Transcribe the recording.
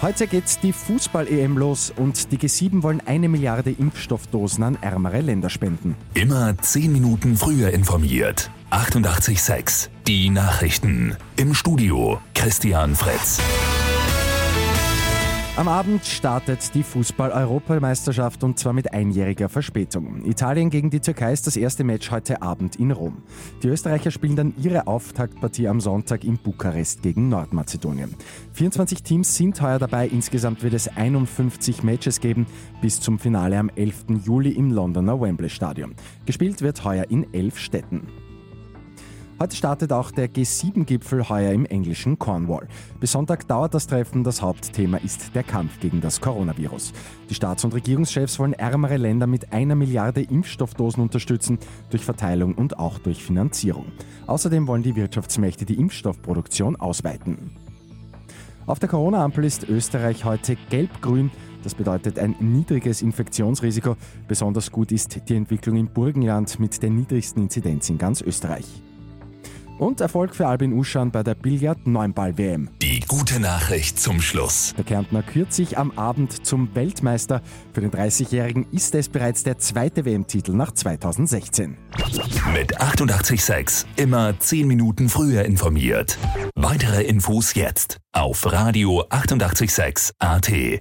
Heute geht die Fußball-EM los und die G7 wollen eine Milliarde Impfstoffdosen an ärmere Länder spenden. Immer zehn Minuten früher informiert. 88.6 Die Nachrichten. Im Studio Christian Fritz. Am Abend startet die Fußball-Europameisterschaft und zwar mit einjähriger Verspätung. Italien gegen die Türkei ist das erste Match heute Abend in Rom. Die Österreicher spielen dann ihre Auftaktpartie am Sonntag in Bukarest gegen Nordmazedonien. 24 Teams sind heuer dabei. Insgesamt wird es 51 Matches geben bis zum Finale am 11. Juli im Londoner Wembley Stadion. Gespielt wird heuer in elf Städten. Heute startet auch der G7-Gipfel heuer im englischen Cornwall. Bis Sonntag dauert das Treffen. Das Hauptthema ist der Kampf gegen das Coronavirus. Die Staats- und Regierungschefs wollen ärmere Länder mit einer Milliarde Impfstoffdosen unterstützen, durch Verteilung und auch durch Finanzierung. Außerdem wollen die Wirtschaftsmächte die Impfstoffproduktion ausweiten. Auf der Corona-Ampel ist Österreich heute gelb-grün. Das bedeutet ein niedriges Infektionsrisiko. Besonders gut ist die Entwicklung im Burgenland mit der niedrigsten Inzidenz in ganz Österreich. Und Erfolg für Albin Uschan bei der Billard Neunball WM. Die gute Nachricht zum Schluss. Der Kärntner kürt sich am Abend zum Weltmeister. Für den 30-Jährigen ist es bereits der zweite WM-Titel nach 2016. Mit 88.6 immer zehn Minuten früher informiert. Weitere Infos jetzt auf Radio 88.6 AT.